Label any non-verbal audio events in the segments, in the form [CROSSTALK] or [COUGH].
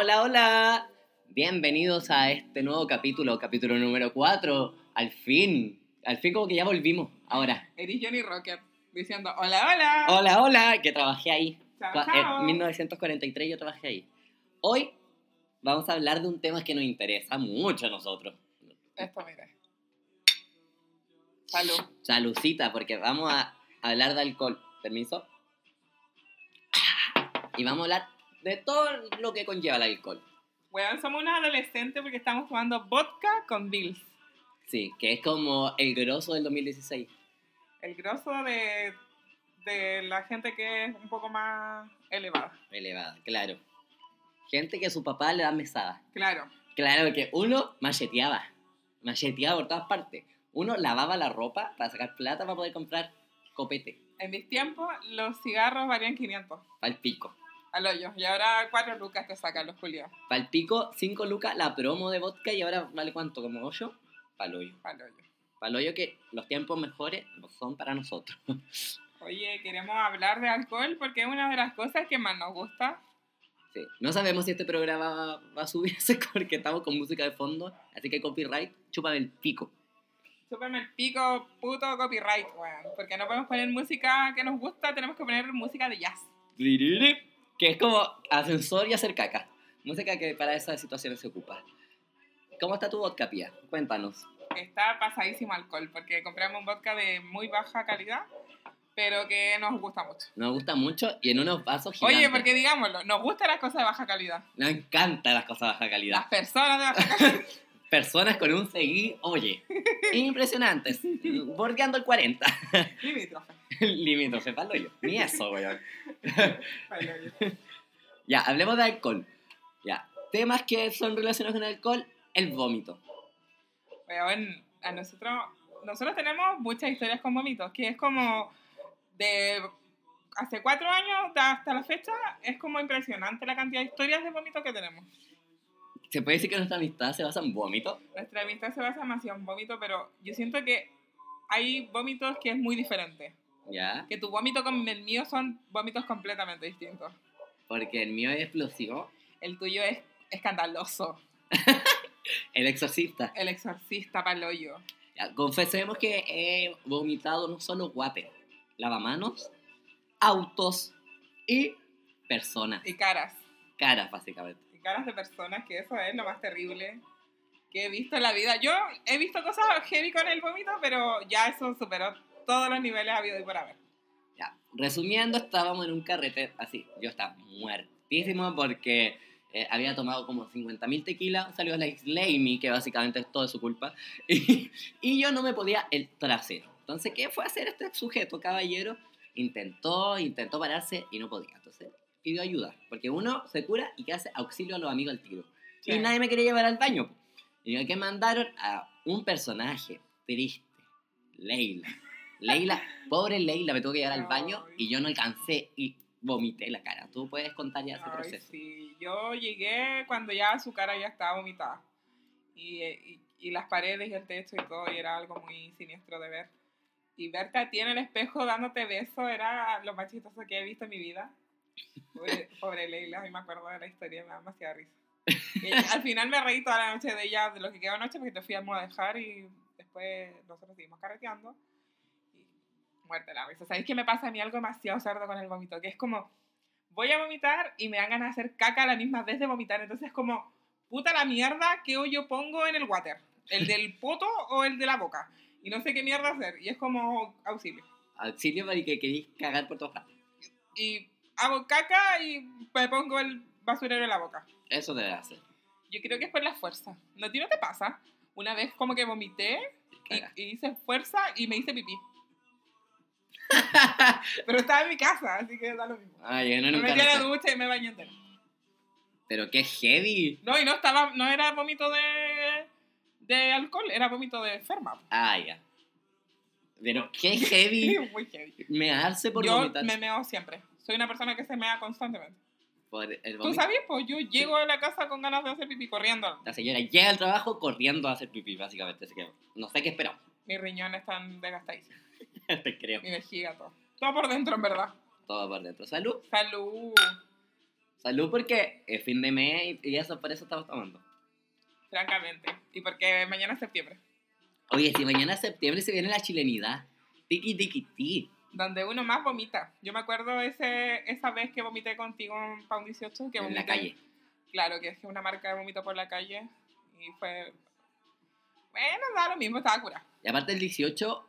Hola, hola. Bienvenidos a este nuevo capítulo, capítulo número 4. Al fin, al fin como que ya volvimos. Ahora. Eres Johnny Rocket diciendo hola, hola. Hola, hola, que trabajé ahí. Chao, Cua- chao. En 1943 yo trabajé ahí. Hoy vamos a hablar de un tema que nos interesa mucho a nosotros. Esto, mire. Salud. Salucita, porque vamos a hablar de alcohol. ¿Permiso? Y vamos a hablar de todo lo que conlleva el alcohol. Weón, somos unos adolescentes porque estamos tomando vodka con Bills. Sí, que es como el grosso del 2016. El grosso de, de la gente que es un poco más elevada. Elevada, claro. Gente que a su papá le da mesada. Claro. Claro que uno macheteaba. Macheteaba por todas partes. Uno lavaba la ropa para sacar plata para poder comprar copete. En mis tiempos, los cigarros valían 500 Pal pico. Al hoyo. Y ahora 4 lucas te sacan los culiados Pal pico, 5 lucas la promo de vodka y ahora vale cuánto, como 8. Pal hoyo. al hoyo. Pal hoyo que los tiempos mejores no son para nosotros. [LAUGHS] Oye, queremos hablar de alcohol porque es una de las cosas que más nos gusta. Sí. No sabemos si este programa va, a subirse [LAUGHS] porque estamos con música de fondo, así que copyright, chúpame el pico. Súpeme el pico, puto copyright, weón. Porque no podemos poner música que nos gusta, tenemos que poner música de jazz. Que es como ascensor y hacer caca. Música que para esas situaciones se ocupa. ¿Cómo está tu vodka, Pía? Cuéntanos. Está pasadísimo alcohol, porque compramos un vodka de muy baja calidad, pero que nos gusta mucho. Nos gusta mucho y en unos vasos gigantes. Oye, porque digámoslo, nos gustan las cosas de baja calidad. Nos encantan las cosas de baja Las calidad. personas de baja calidad. [LAUGHS] Personas con un seguí, oye, impresionantes. Bordeando el 40. Limítrofe. Limítrofe, palo yo. Ni eso, weón. Ya, hablemos de alcohol. Ya, temas que son relacionados con el alcohol, el vómito. Weón, a nosotros, nosotros tenemos muchas historias con vómitos, que es como de hace cuatro años hasta la fecha, es como impresionante la cantidad de historias de vómitos que tenemos. ¿Se puede decir que nuestra amistad se basa en vómito? Nuestra amistad se basa demasiado en vómito, pero yo siento que hay vómitos que es muy diferente. Ya, Que tu vómito con el mío son vómitos completamente distintos. porque el mío es explosivo. El tuyo es escandaloso. [LAUGHS] El exorcista. El exorcista. Ya, confesemos que he vomitado no solo water, lavamanos, autos y personas. Y caras. Caras, básicamente. Y caras de personas, que eso es lo más terrible que he visto en la vida. Yo he visto cosas heavy con el vómito, pero ya eso superó todos los niveles habido y por haber. Ya, resumiendo, estábamos en un carrete así. Yo estaba muertísimo porque eh, había tomado como 50.000 tequilas, salió la Slamey, que básicamente es todo de su culpa, [LAUGHS] y, y yo no me podía el trasero. Entonces, ¿qué fue a hacer este sujeto, caballero? Intentó, intentó pararse y no podía. Entonces, pidió ayuda, porque uno se cura y que hace auxilio a los amigos al tiro. Sí. Y nadie me quería llevar al baño. Y que mandaron a un personaje triste, Leila. Leila, [LAUGHS] pobre Leila, me tuvo que llevar al baño y yo no alcancé y vomité la cara. Tú puedes contar ya ese Ay, proceso. sí. Yo llegué cuando ya su cara ya estaba vomitada. Y, y, y las paredes y el techo y todo, y era algo muy siniestro de ver. Y verte a ti en el espejo dándote besos era lo más chistoso que he visto en mi vida. Pobre, pobre Leila, a mí me acuerdo de la historia, me da demasiada risa. Y al final me reí toda la noche de ella, de lo que quedó anoche, porque te fui a dejar y después nosotros seguimos carreteando. Y muerte la risa. ¿Sabéis qué me pasa a mí algo demasiado cerdo con el vómito? Que es como, voy a vomitar y me dan ganas de hacer caca a la misma vez de vomitar. Entonces es como, puta la mierda, ¿qué hoyo pongo en el water? ¿El del poto o el de la boca? Y no sé qué mierda hacer. Y es como auxilio. Auxilio para que queréis cagar por todas partes. Y hago caca y me pongo el basurero en la boca. Eso debe hacer. Yo creo que es por la fuerza. ¿No a ti no te pasa? Una vez como que vomité y, y hice fuerza y me hice pipí. Pero estaba en mi casa, así que da lo mismo. Ay, yo no Me metí a la ducha y me bañé entero. Pero qué heavy. No, y no estaba, no era vómito de, de alcohol, era vómito de enferma. Ah, ya. Pero qué [LAUGHS] heavy Muy heavy. mearse por Yo vomitar. me meo siempre. Soy una persona que se mea constantemente. Por el ¿Tú sabes? Pues yo llego a la casa con ganas de hacer pipí corriendo. La señora llega al trabajo corriendo a hacer pipí, básicamente. Así que no sé qué esperamos. [LAUGHS] Mis riñones están desgastadísimos. Te creo. Mi vejiga, todo. Todo por dentro, en verdad. Todo por dentro. Salud. Salud. Salud porque es fin de mes y eso, por eso estamos tomando. francamente. Y porque mañana es septiembre, Oye, si mañana es septiembre se viene la chilenidad. Tiki, tiki, ti. Donde uno más vomita. Yo me acuerdo ese, esa vez que vomité contigo en Pound 18, que En la vomité- calle. Claro, que es que una marca de vómito por la calle y fue... Bueno, da lo mismo, estaba curada. Y aparte el 18,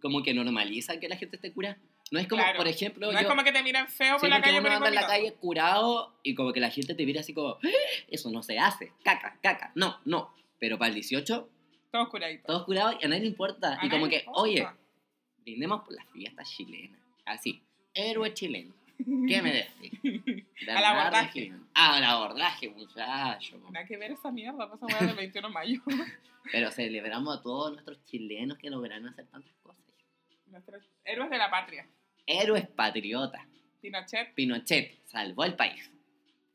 como que normaliza que la gente esté curada. No es como, Claro. por ejemplo, No yo... es como que te miren feo por la calle uno anda en la calle curado y como que la gente te mira así como, "¡Ah! eso no se hace, caca, caca, no, no. Pero para el 18, Todos curaditos. todos curados y a nadie le importa. A y como que, importa. oye, brindemos por las fiestas chilenas. Así, héroe chileno. ¿Qué me decís? [LAUGHS] Al abordaje. Al abordaje, muchacho. Nada que ver esa mierda, pasa del 21 de mayo. [LAUGHS] Pero celebramos a todos nuestros chilenos que lograron hacer tantas cosas. Nuestros héroes de la patria. Héroes patriotas. Pinochet. Pinochet salvó el país.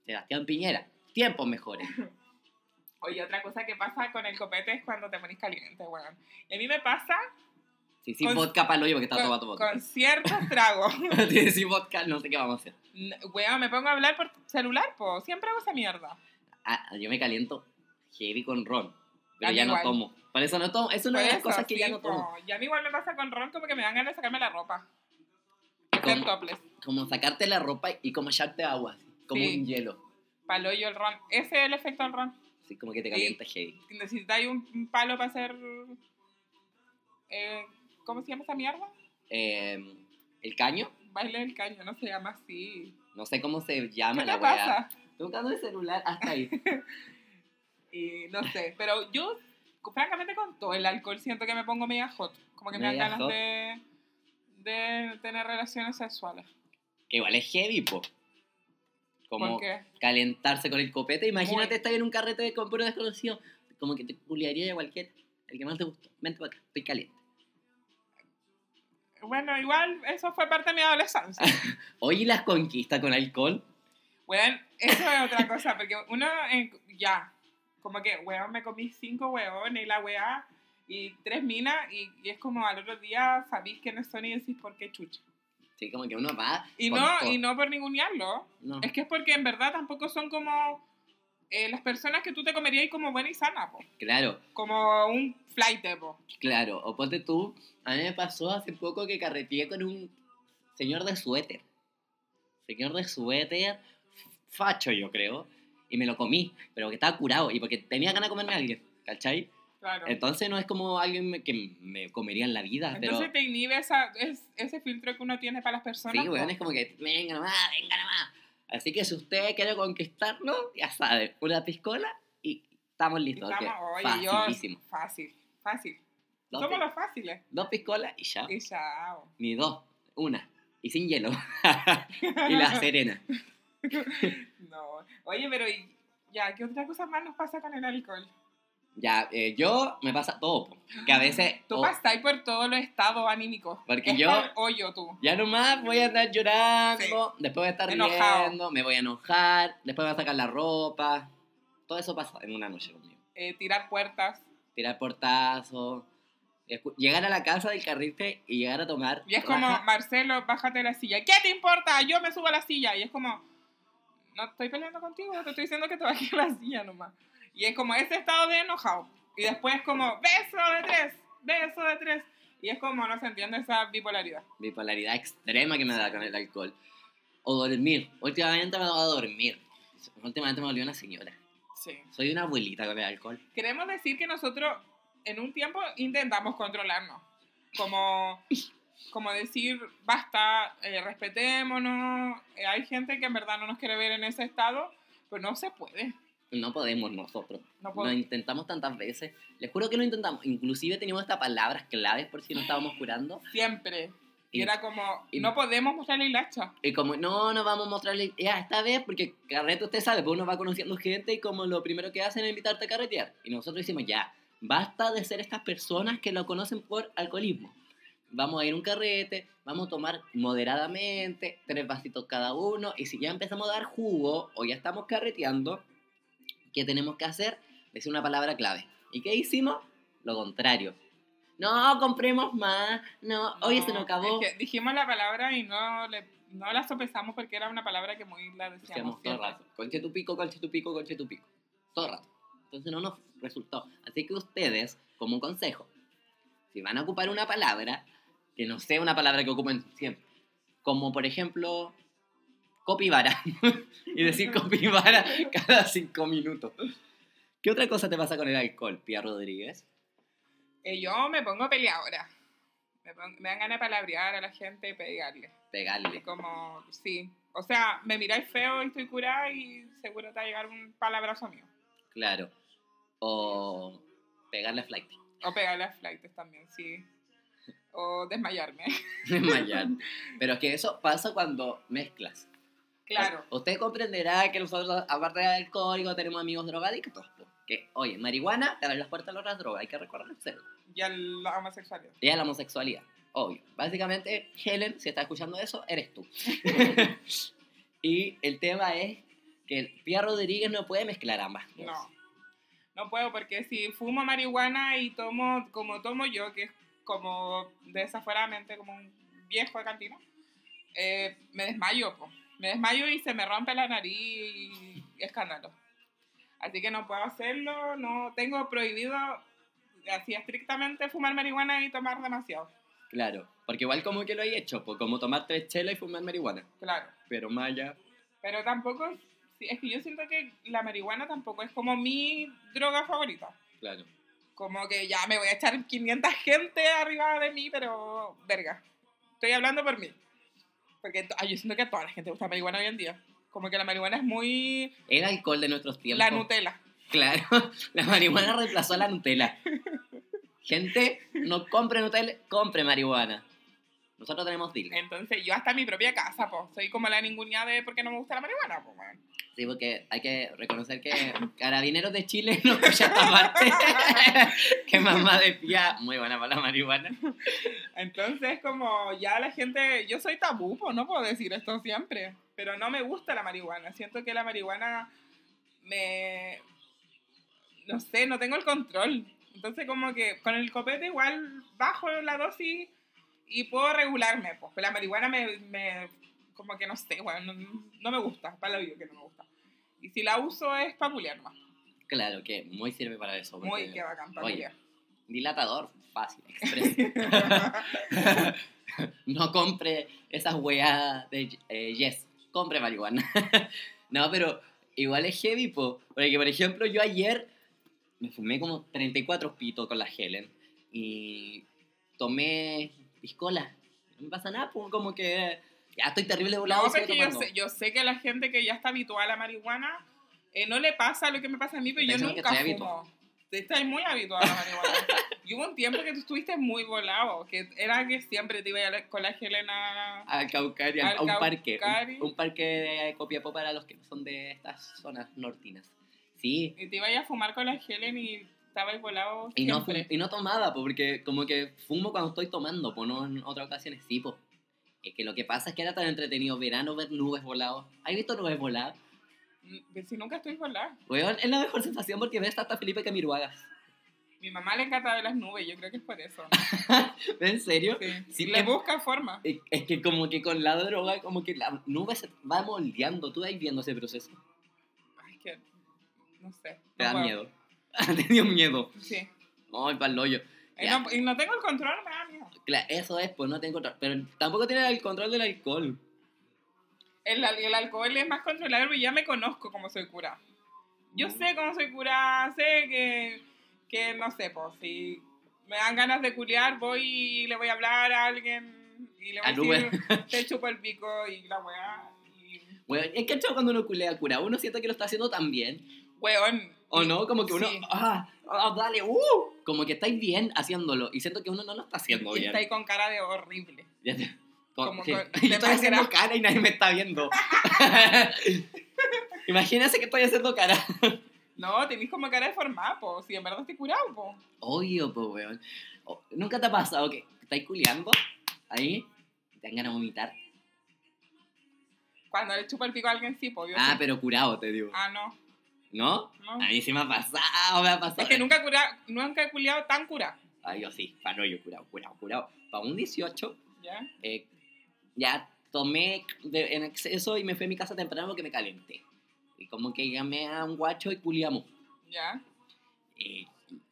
Sebastián Piñera, tiempos mejores. [LAUGHS] Oye, otra cosa que pasa con el copete es cuando te ponís caliente, weón. Y a mí me pasa Si sin Con- vodka para el hoyo porque está tomando vodka. con ciertos tragos. Si sin vodka no sé qué vamos a hacer. N- Weón, me pongo a hablar por celular, po. Siempre hago esa mierda. Ah, yo me caliento heavy con ron. Pero ya no igual. tomo. Por eso no tomo. Es una de las cosas que ya sí, no po. tomo. Y a mí igual me pasa con ron como que me dan ganas de sacarme la ropa. Como, como sacarte la ropa y como echarte agua. Como Sí. un hielo. Palo yo el ron. Ese es el efecto del ron. Así como que te calienta heavy. Necesitáis un, un palo para hacer... eh, ¿Cómo se llama esa mierda? Eh, el caño. Baile del caño, no se llama así. No sé cómo se llama ¿Qué la pasa? Estoy buscando el celular hasta ahí. [LAUGHS] Y no sé, pero yo, francamente, con todo el alcohol siento que me pongo media hot. Como que me dan ganas hot. de, de tener relaciones sexuales. que igual es heavy, po. Como ¿Por qué? calentarse con el copete. Imagínate Muy. estar en un carrete con puro desconocido. Como que te culiaría a cualquier. El que más te gustó. Vente para acá, estoy caliente. Bueno, igual eso fue parte de mi adolescencia. [LAUGHS] Oye, ¿y las conquistas con alcohol. Bueno, eso es otra cosa, porque uno, en- ya, como que, weón, me comí cinco huevones y la weá, y tres minas, y, y es como al otro día sabéis quiénes son y decís por qué chucha. Sí, como que uno va. Y con no, todo. y no por ningunearlo, No. es que es porque en verdad tampoco son como eh, las personas que tú te comerías como buena y sana, po. Claro, como un flight, po. claro. O ponte tú. A mí me pasó hace poco que carreteé con un señor de suéter. Señor de suéter, facho yo creo. Y me lo comí, pero que estaba curado. Y porque tenía ganas de comerme a alguien, ¿cachai? Claro. Entonces no es como alguien que me comería en la vida, Entonces pero te inhibe esa, es, ese filtro que uno tiene para las personas. sí, weón, es como que venga nomás, venga nomás. Así que si usted quiere conquistarnos, ya sabe, una piscola y estamos listos. estamos, oye, yo, Facilísimo. fácil, fácil. Dos, Somos los fáciles. dos piscolas y ya. Y chao. Ni dos, una. Y sin hielo. [LAUGHS] y la serena. [LAUGHS] no. Oye, pero y- ya, ¿qué otra cosa más nos pasa con el alcohol? Ya, eh, yo me pasa todo, que a veces Tú oh, pasáis por todos los estados anímicos. Porque Es yo- hoyo tú. ya nomás voy a andar llorando, después voy a estar Enojado. riendo, me voy a enojar, después voy a sacar la ropa. Todo eso pasa en una noche conmigo. Eh, tirar puertas. Tirar portazos, llegar a la casa del carrete y llegar a tomar. Y es como. Marcelo, bájate de la silla. ¿Qué te importa? Yo me subo a la silla. Y es como, no estoy peleando contigo, te estoy diciendo que te bajes la silla nomás. Y es como ese estado de enojado. Y después es como, beso de tres, beso de tres. Y es como, no se entiende esa bipolaridad. Bipolaridad extrema que me da con el alcohol. O dormir. Últimamente me da a dormir. Últimamente me volvió una señora. Sí. Soy una abuelita con el alcohol. Queremos decir que nosotros en un tiempo intentamos controlarnos. Como, [LAUGHS] como decir, basta, eh, respetémonos. Eh, hay gente que en verdad no nos quiere ver en ese estado, pero no se puede. No podemos nosotros. No Lo podemos. intentamos tantas veces. Les juro que lo intentamos. Inclusive teníamos estas palabras claves por si no estábamos curando. Siempre. Y Y, era como, y- no podemos mostrarle el hacha. y como, no, no vamos a mostrarle ya esta vez porque carrete usted sabe, pues uno va conociendo gente y como lo primero que hacen es invitarte a carretear. Y nosotros decimos, ya, basta de ser estas personas que lo conocen por alcoholismo. Vamos a ir a un carrete, vamos a tomar moderadamente, tres vasitos cada uno, y si ya empezamos a dar jugo o ya estamos carreteando, ¿qué tenemos que hacer? Decir una palabra clave. ¿Y qué hicimos? Lo contrario. No, compremos más. No, oye, se nos acabó. Es que dijimos la palabra y no le No la sopesamos porque era una palabra que muy la decíamos Decíamos todo el rato, conche tu pico, conche tu pico, conche tu pico. Todo el rato. Entonces no nos resultó. Así que ustedes, como un consejo, si van a ocupar una palabra, que no sea una palabra que ocupen siempre. Como por ejemplo, copivara. [LAUGHS] y decir copivara cada cinco minutos. ¿Qué otra cosa te pasa con el alcohol, Pia Rodríguez? Eh, yo me pongo peleadora. Me, me dan ganas de palabrear a la gente y pegarle. Pegarle. Como, sí. O sea, me miráis feo y estoy curada y seguro te va a llegar un palabrazo mío. Claro. O pegarle a flight. O pegarle a flights también, sí. O desmayarme. [LAUGHS] Desmayar. Pero es que eso pasa cuando mezclas. Claro. [LAUGHS] Usted comprenderá que nosotros, aparte del alcohólico, tenemos amigos drogadictos. Que, oye, marihuana te abre las puertas a las drogas, hay que reconocerlo. Ya la homosexualidad. Y a la homosexualidad, obvio. Básicamente, Helen, si estás escuchando eso, eres tú. [LAUGHS] y el tema es que Pia Rodríguez no puede mezclar ambas cosas. No. No puedo porque si fumo marihuana y tomo como tomo yo, que es como desaforadamente como un viejo de cantina, eh, me desmayo, po. Me desmayo y se me rompe la nariz y escándalo. Así que no puedo hacerlo, no tengo prohibido así estrictamente fumar marihuana y tomar demasiado. Claro, porque igual como que lo he hecho, pues como tomar tres chelas y fumar marihuana. Claro. Pero más allá, Pero tampoco, es que yo siento que la marihuana tampoco es como mi droga favorita. claro. Como que ya me voy a echar 500 gente arriba de mí, pero verga. Estoy hablando por mí. Porque ay, yo siento que a toda la gente gusta la marihuana hoy en día. Como que la marihuana es muy El alcohol de nuestros tiempos. la Nutella. Claro, [LAUGHS] la marihuana reemplazó a la Nutella. Gente, no compre Nutella, compre marihuana. Nosotros tenemos deal. Entonces yo hasta en mi propia casa, pues, soy como la ningunía de por qué no me gusta la marihuana, pues, weón. Sí, porque hay que reconocer que Carabineros de Chile [LAUGHS] no escucha esta parte. [LAUGHS] que mamá de pía, muy buena para la marihuana. Entonces, como ya la gente, yo soy tabú, pues no puedo decir esto siempre, pero no me gusta la marihuana. Siento que la marihuana me, no sé, no tengo el control. Entonces, como que con el copete igual bajo la dosis y puedo regularme, pues. La marihuana me, me como que no sé, bueno, no, no me gusta, para lo que no me gusta. Y si la uso es para culiar nomás. Claro, que muy sirve para eso. Muy porque- que bacán, para oye, culiar. Dilatador, fácil, express. [LAUGHS] [LAUGHS] no compre esas weas de eh, Yes, compre marihuana. [LAUGHS] no, pero igual es heavy, po. Porque, por ejemplo, yo ayer me fumé como 34 pitos con la Helen y tomé piscola. No me pasa nada, pues como que ya estoy terrible volado. No, pero sigo es que yo sé, yo sé que la gente que ya está habituada a la marihuana eh, no le pasa lo que me pasa a mí, pero yo nunca fumo. Estás muy habituada a la marihuana. [LAUGHS] y hubo un tiempo que tú estuviste muy volado, que era que siempre te iba a la- con la Helena. Al Caucari, Al a un parque. Un, un parque de Copiapó para los que son de estas zonas nortinas. Sí, Y te iba a fumar con la Helen y estaba volado Y no, y no tomaba, po, porque como que fumo cuando estoy tomando, pues no en otras ocasiones sí, pues. Es que lo que pasa es que era tan entretenido verano ver nubes voladas. ¿Has visto nubes voladas? Mm, Si nunca estoy volada. Weón, es la mejor sensación porque ves hasta Felipe Camiruagas. Mi mamá le encanta ver las nubes, yo creo que es por eso. [LAUGHS] ¿En serio? Sí. Sí, le me- busca forma. Es es que como que con la droga, como que la nube se va moldeando. Tú vas viendo ese proceso. Ay, que. No sé. Te no da puedo. miedo. [LAUGHS] Te dio miedo. Sí. Ay, pa'l hoyo. Y no, y no tengo el control, me da miedo. Claro, eso es, pues no tengo control. Pero tampoco tiene el control del alcohol. El, el alcohol es más controlable porque ya me conozco como soy cura. Yo Mm. sé cómo soy cura, sé que, que no sé, pues si me dan ganas de culiar, voy y le voy a hablar a alguien y le voy a A decir, [LAUGHS] te chupo el pico y la weá. Y, Weón, es que cuando uno culea cura, uno siente que lo está haciendo tan bien. weón. ¿O y- no? Como que uno, sí. ah, ah, dale, uh, como que estáis bien haciéndolo. Y siento que uno no lo está haciendo y bien. está ahí con cara de horrible. Con- como que- con- [LAUGHS] yo estoy haciendo máscara. cara y nadie me está viendo. [LAUGHS] Imagínense que estoy haciendo cara. No, tenés como cara de formapo, si en verdad estoy curado, po. Obvio, pues, weón. O- ¿Nunca te ha pasado que estáis culeando ahí y te dan ganas de vomitar? Cuando le chupo el pico a alguien, sí, po. yo Ah, sí. pero curado, te digo. Ah, no. ¿No? no. A mí sí me ha pasado, me ha pasado. Es que nunca, he cura, nunca he culiado tan cura. Ay, yo sí, para no, yo curado, curado, curado. Para un 18, ¿Ya? eh, ya tomé de- en exceso y me fui a mi casa temprano porque me calenté. Y como que llamé a un guacho y culiamos. ¿Ya? Y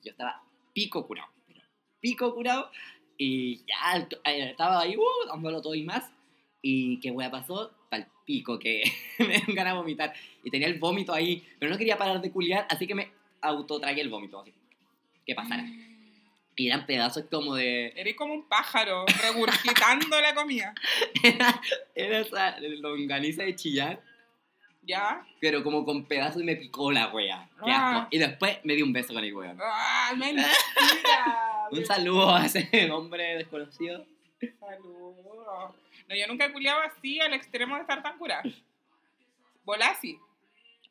yo estaba pico curado, pero pico curado. Y ya eh, estaba ahí, uh, dándolo todo y más. Y qué wea pasó, pal pico, que [LAUGHS] me dio ganas de vomitar. Y tenía el vómito ahí, pero no quería parar de culiar, así que me autotragué el vómito, así. Que pasara. Y eran pedazos como de. Eres como un pájaro regurgitando la comida. [LAUGHS] Era, era esa longaniza de chillar, ¿Ya? pero como con pedazos y me picó la wea. Qué Ah. asco. Y después me dio un beso con el weón. ¡Ah, [LAUGHS] mentira! Un saludo a ese hombre desconocido. Saludos. No, yo nunca he culiado así al extremo de estar tan curada. Volá sí.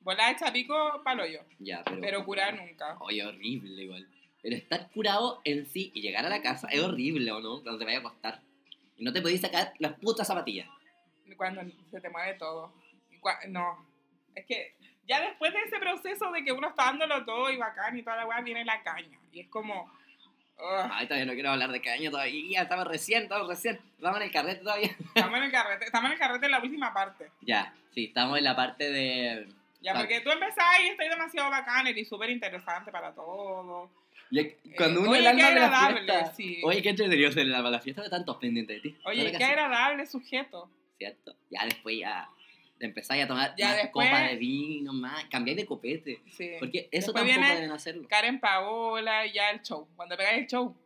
Volá hecha pico palo yo. Ya, pero. Pero curar nunca. Oye, horrible igual. Pero estar curado en sí y llegar a la casa es horrible, ¿o no? Cuando te vaya a acostar. Y no te podéis sacar las putas zapatillas. Cuando se te mueve todo. No. Es que ya después de ese proceso de que uno está dándolo todo y bacán y toda la weá, viene la caña. Y es como. Ay, todavía no quiero hablar de caño todavía. Estamos recién, estamos recién. Estamos en el carrete todavía. [LAUGHS] estamos en el carrete. Estamos en el carrete en la última parte. Ya, sí, estamos en la parte de. Ya, porque tú empezás y estás demasiado bacán y súper interesante para todo. Ya- Cuando Eh, uno oye, es el qué alma de la fiesta. sí. Oye, qué entretenido el alma de la fiesta de tantos pendientes de ti. Oye, qué agradable sujeto. ¿Cierto? Ya después ya empezáis a tomar Ya más después- copas de vino, más. Cambiáis de copete. Sí. Porque eso Después tampoco deben hacerlo. Karen Paola y ya el show. Cuando pegáis el show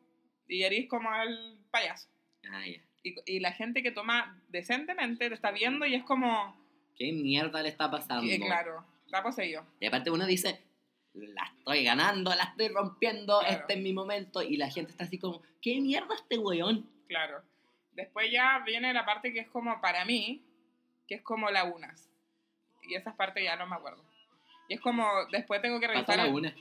y eres como el payaso. Ah, ya. Y, y la gente que toma decentemente te está viendo y es como, ¿Qué mierda le está pasando? que, claro, está poseído. Y aparte uno dice, la estoy ganando, la estoy rompiendo, Claro. este es mi momento. Y la gente está así como, ¿qué mierda este weón? Claro. Después ya viene la parte que es como para mí, que es como la unas. Y esas partes ya no me acuerdo. Y es como, después tengo que revisar, la una.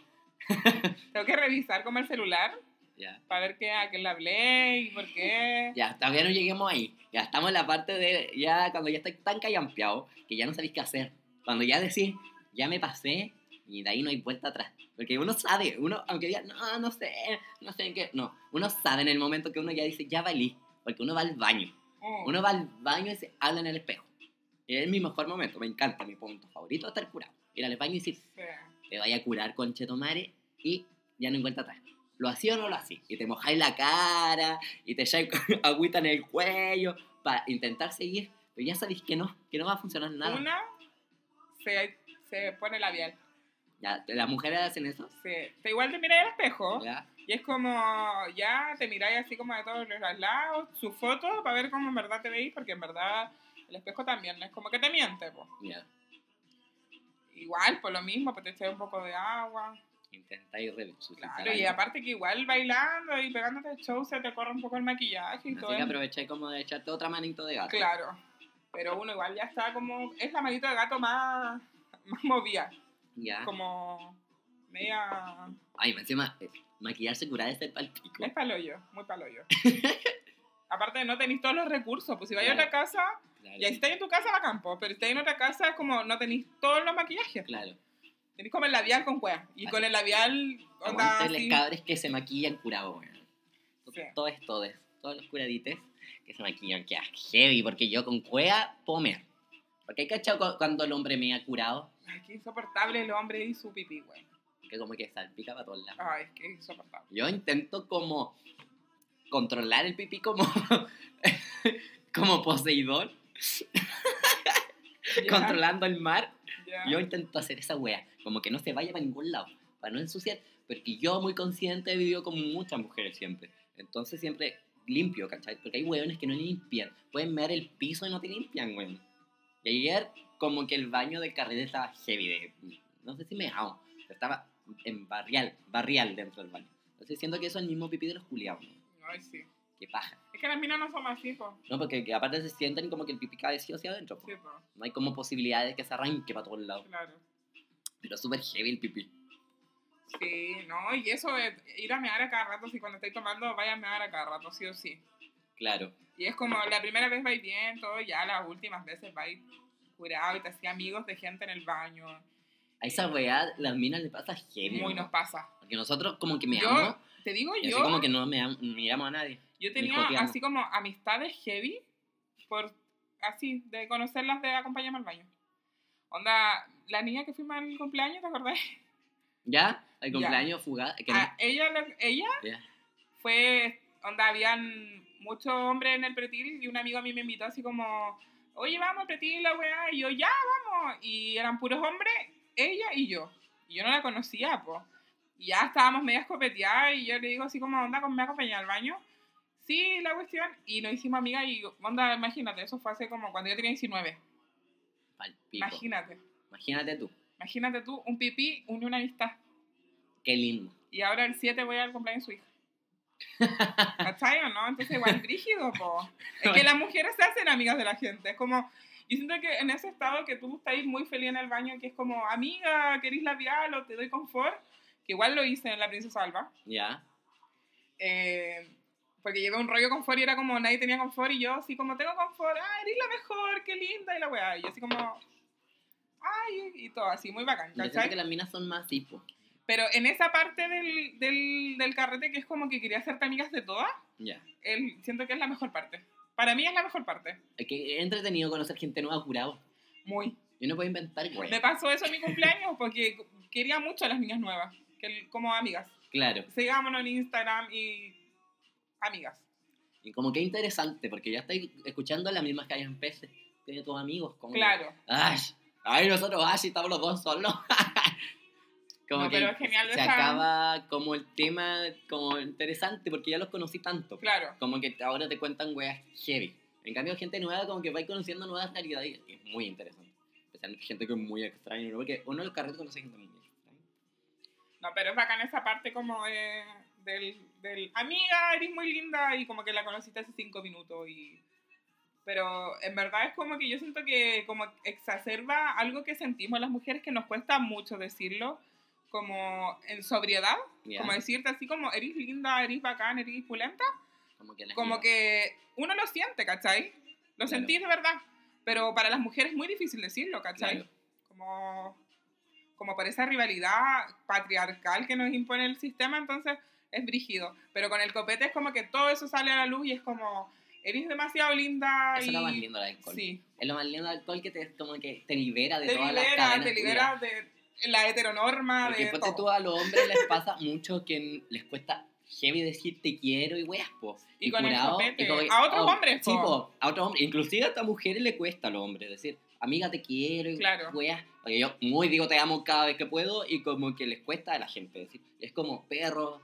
[LAUGHS] tengo que revisar como el celular Ya. para ver qué, a quién le hablé y por qué. Ya, todavía no lleguemos ahí. Ya estamos en la parte de, ya cuando ya estáis tan callampeado que ya no sabéis qué hacer. Cuando ya decís, ya me pasé y de ahí no hay vuelta atrás. Porque uno sabe, uno, aunque diga, no, no sé, no sé en qué, no. Uno sabe en el momento que uno ya dice, ya valí. Porque uno va al baño. Mm. Uno va al baño y se habla en el espejo. Y es mi mejor momento, me encanta, mi punto favorito es estar curado. Ir al baño y decir, te vaya a curar con Chetomare y ya no encuentra atrás. ¿Lo hacía o no lo hacía? Y te mojáis la cara y te echáis [LAUGHS] agüita en el cuello para intentar seguir, pero ya sabéis que no, que no va a funcionar nada. Una se, se pone labial. Ya, las mujeres hacen eso. Sí. Te igual te miráis al espejo Ya, y es como, ya te miráis así como de todos los lados, su foto para ver cómo en verdad te veis, porque en verdad el espejo también es como que te miente, po. ya. Igual, por lo mismo, pues te echas un poco de agua. Intentáis resucitar Claro, y aparte que igual bailando y pegándote el show se te corre un poco el maquillaje y todo. Que aprovecháis como de echarte otra manito de gato. Claro. Pero uno igual ya está como. Es la manito de gato más, más movida. Ya. Como. Media. Ay, encima, eh, maquillarse curar es el palpico. Es paloyo, muy paloyo. [LAUGHS] Aparte, no tenéis todos los recursos. Pues si vais a otra casa, Claro. y ahí si estáis en tu casa, va campo. Pero si estáis en otra casa, es como no tenéis todos los maquillajes. Claro. Tenéis como el labial con cueva. Y Así. con el labial. Onda así. cabres que se maquillan curados, weón. Sí. Todos, todos, todos los curadites que se maquillan, que heavy, porque yo con cuea puedo mear. Porque hay cachado cu- cuando el hombre mea curado, Ay, qué insoportable el hombre y su pipí, güey. que como que salpica para todos lados. Ay, es que insoportable. Yo intento como controlar el pipí como, [LAUGHS] como Poseidón, [LAUGHS] Controlando el mar. ya. Yo intento hacer esa wea, como que no se vaya para ningún lado, para no ensuciar, porque yo muy consciente he vivido con muchas mujeres siempre. Entonces siempre limpio, ¿cachai? Porque hay weones que no limpian, pueden mear el piso y no te limpian, weón. Y ayer como que el baño del carrete estaba heavy, de, no sé si me hago, estaba en barrial, barrial dentro del baño. Entonces siento que eso es el mismo pipí de los culiados, ¿no? Ay, sí. Que paja. Es que las minas no son así, po. No, porque que aparte se sienten como que el pipí cae sí hacia adentro. po. Sí, po. No hay como posibilidad de que se arranque para todos lados. Claro. Pero es súper heavy el pipí. Sí, no, y eso de ir a mear a cada rato, si cuando estáis tomando, vaya a mear a cada rato, sí o sí. Claro. Y es como, la primera vez vais bien, todo, ya las últimas veces vais curado y te hacía amigos de gente en el baño. A esa weá, las minas le pasa heavy. Muy ¿no? nos pasa. Porque nosotros como que me Yo, amo te digo y así yo, como que no me am- miramos a nadie. yo tenía así como amistades heavy por así, de conocerlas, de acompañarme al baño. Onda, la niña que fuimos al cumpleaños, ¿te acordás? ¿Ya? [LAUGHS] El cumpleaños fugaz. Ah, ella, ella ya. fue, onda, habían muchos hombres en el pretil y un amigo a mí me invitó así como, oye, vamos al pretil, la weá, y yo, ya, vamos, y eran puros hombres, ella y yo, y yo no la conocía, pues, y ya estábamos medio escopeteadas, y yo le digo así como, onda, ¿me acompañas al baño? Sí, la cuestión, y nos hicimos amigas, y onda, imagínate, eso fue hace como cuando yo tenía 19, Pal pico. imagínate, Imagínate tú. imagínate tú, un pipí unió una amistad, Qué lindo. y ahora el 7 voy al cumpleaños de su hija. [LAUGHS] ¿Cachai o no? Entonces igual es brígido, po. Es que las mujeres se hacen amigas de la gente. Es como, yo siento que en ese estado que tú estás muy feliz en el baño, que es como, amiga, ¿querís labial o te doy confort? Que igual lo hice en La Princesa Alba. Ya. Eh, porque llevé un rollo confort y era como, nadie tenía confort y yo así como, tengo confort, ah, eres la mejor, qué linda, y la weá. Y yo así como, ay, y todo así, muy bacán, ¿cachai? que las minas son más tipo. Pero en esa parte del, del, del carrete que es como que quería hacerte amigas de todas, Ya. el- siento que es la mejor parte. Para mí es la mejor parte. Es que entretenido conocer gente nueva curado. Muy. Yo no puedo inventar, güey. Me pasó eso en mi cumpleaños porque quería mucho a las niñas nuevas, que, como amigas. Claro. Sigámonos en Instagram y amigas. Y como que interesante, porque ya estáis escuchando las mismas que hay en PC de tus amigos. Como que, Claro. Ay, ay, nosotros, ay, estamos los dos solos. [LAUGHS] como No, que pero es genial se esa- acaba como el tema como interesante, porque ya los conocí tanto. Claro. Como que ahora te cuentan weas heavy. En cambio, gente nueva, como que vais conociendo nuevas realidades. Y es muy interesante. Especialmente gente que es muy extraña, ¿no? Porque uno en los carretes conoce gente muy. No, pero es bacán esa parte como de, del, del amiga, eres muy linda y como que la conociste hace cinco minutos y... Pero en verdad es como que yo siento que como exacerba algo que sentimos las mujeres que nos cuesta mucho decirlo, como en sobriedad, Ya. como decirte así como eres linda, eres bacán, eres pulenta, Como que, como que uno lo siente, ¿cachai? Lo Claro. sentís de verdad, pero para las mujeres es muy difícil decirlo, ¿cachai? Claro. como, como por esa rivalidad patriarcal que nos impone el sistema, entonces es brígido. Pero con el copete es como que todo eso sale a la luz y es como, eres demasiado linda. Eso y... es lo más lindo del alcohol. Sí, Es lo más lindo del alcohol que te, como que te libera de te todas las libera, cadenas te libera de la heteronorma, Porque de ponte todo. tú a los hombres les pasa mucho que les cuesta heavy decir te quiero y weas, po. Y con el copete, como que- a otros oh, hombres, Sí, po. po, a otros hombres. Inclusive a estas mujeres le cuesta a los hombres decir, amiga te quiero y Claro. weas. Porque yo muy digo te amo cada vez que puedo y como que les cuesta a la gente decir. Es como, perro,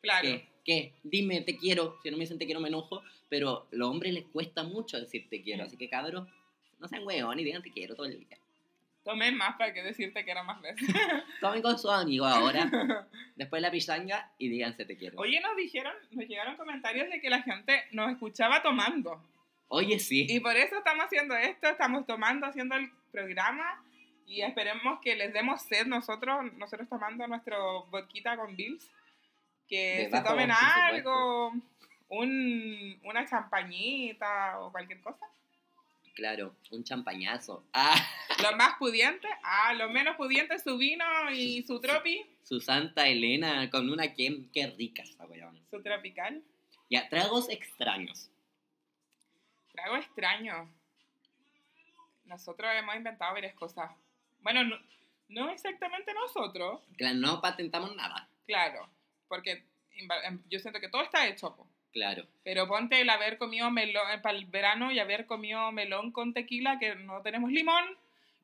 Claro. ¿qué? ¿Qué? Dime te quiero. Si no me dicen te quiero me enojo. Pero a los hombres les cuesta mucho decir te quiero. Mm. Así que cabros, no sean weón y digan te quiero todo el día. Tomen más para que decirte que era más veces. [LAUGHS] Tomen con sus amigos ahora, [LAUGHS] después de la pichanga y díganse te quiero. Oye, nos dijeron, nos llegaron comentarios de que la gente nos escuchaba tomando. Oye, sí. Y por eso estamos haciendo esto, estamos tomando, haciendo el programa y esperemos que les demos sed nosotros, nosotros tomando nuestro vodka con Bills, que se tomen algo, un, una champañita o cualquier cosa. Claro, un champañazo. Ah, [LAUGHS] Los más pudientes, ah, los menos pudientes su vino y su tropi, su Santa Elena con una qué, qué rica esa weón. su tropical. Ya, tragos extraños. Trago extraño. Nosotros hemos inventado varias cosas. Bueno, no, no exactamente nosotros, Claro, no patentamos nada. Claro, porque em, yo siento que todo está hecho, po. Claro. pero ponte el haber comido melón para el verano y haber comido melón con tequila, que no tenemos limón,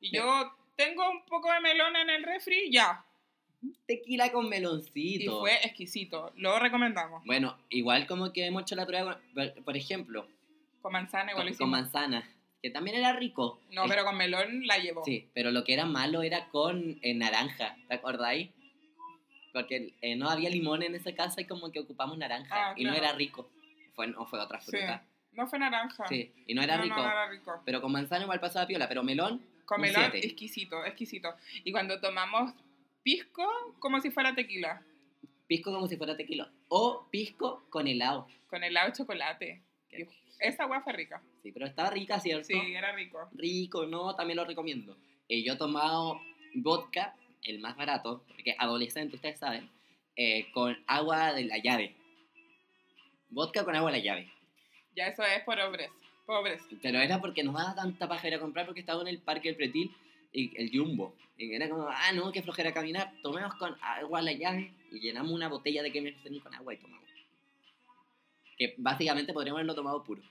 y yo tengo un poco de melón en el refri, ya. Tequila con Y meloncito. fue exquisito, lo recomendamos. Bueno, igual como que hemos hecho la prueba, por ejemplo, Con manzana igual con, con manzana, que también era rico. No, Es- pero con melón la llevo. Sí, pero lo que era malo era con eh, naranja, ¿te acordáis? Porque eh, no había limón en esa casa y como que ocupamos naranja Ah, y no era rico. Fue, no fue otra Sí, fruta. No fue naranja. Sí, y no era No, rico. No, no era rico. Pero con manzana igual pasaba piola, pero melón, Con melón, siete. exquisito, exquisito. Y cuando tomamos pisco, como si fuera tequila, pisco como si fuera tequila. O pisco con helado. con helado de chocolate. Qué Esa agua fue rica. Sí, pero estaba rica, ¿cierto? Sí, era rico. Rico, no, también lo recomiendo. Eh, yo he tomado vodka, el más barato, porque adolescente, ustedes saben, eh, con agua de la llave. Vodka con agua de la llave. Ya eso es por obres. Pobres. Pero era porque nos daba tanta paja ir a comprar porque estaba en el parque del Pretil y el Jumbo. Y era como, ah, no, qué flojera caminar. Tomemos con agua la llave y llenamos una botella de Kemersen con agua y tomamos. Que básicamente podríamos haberlo tomado puro.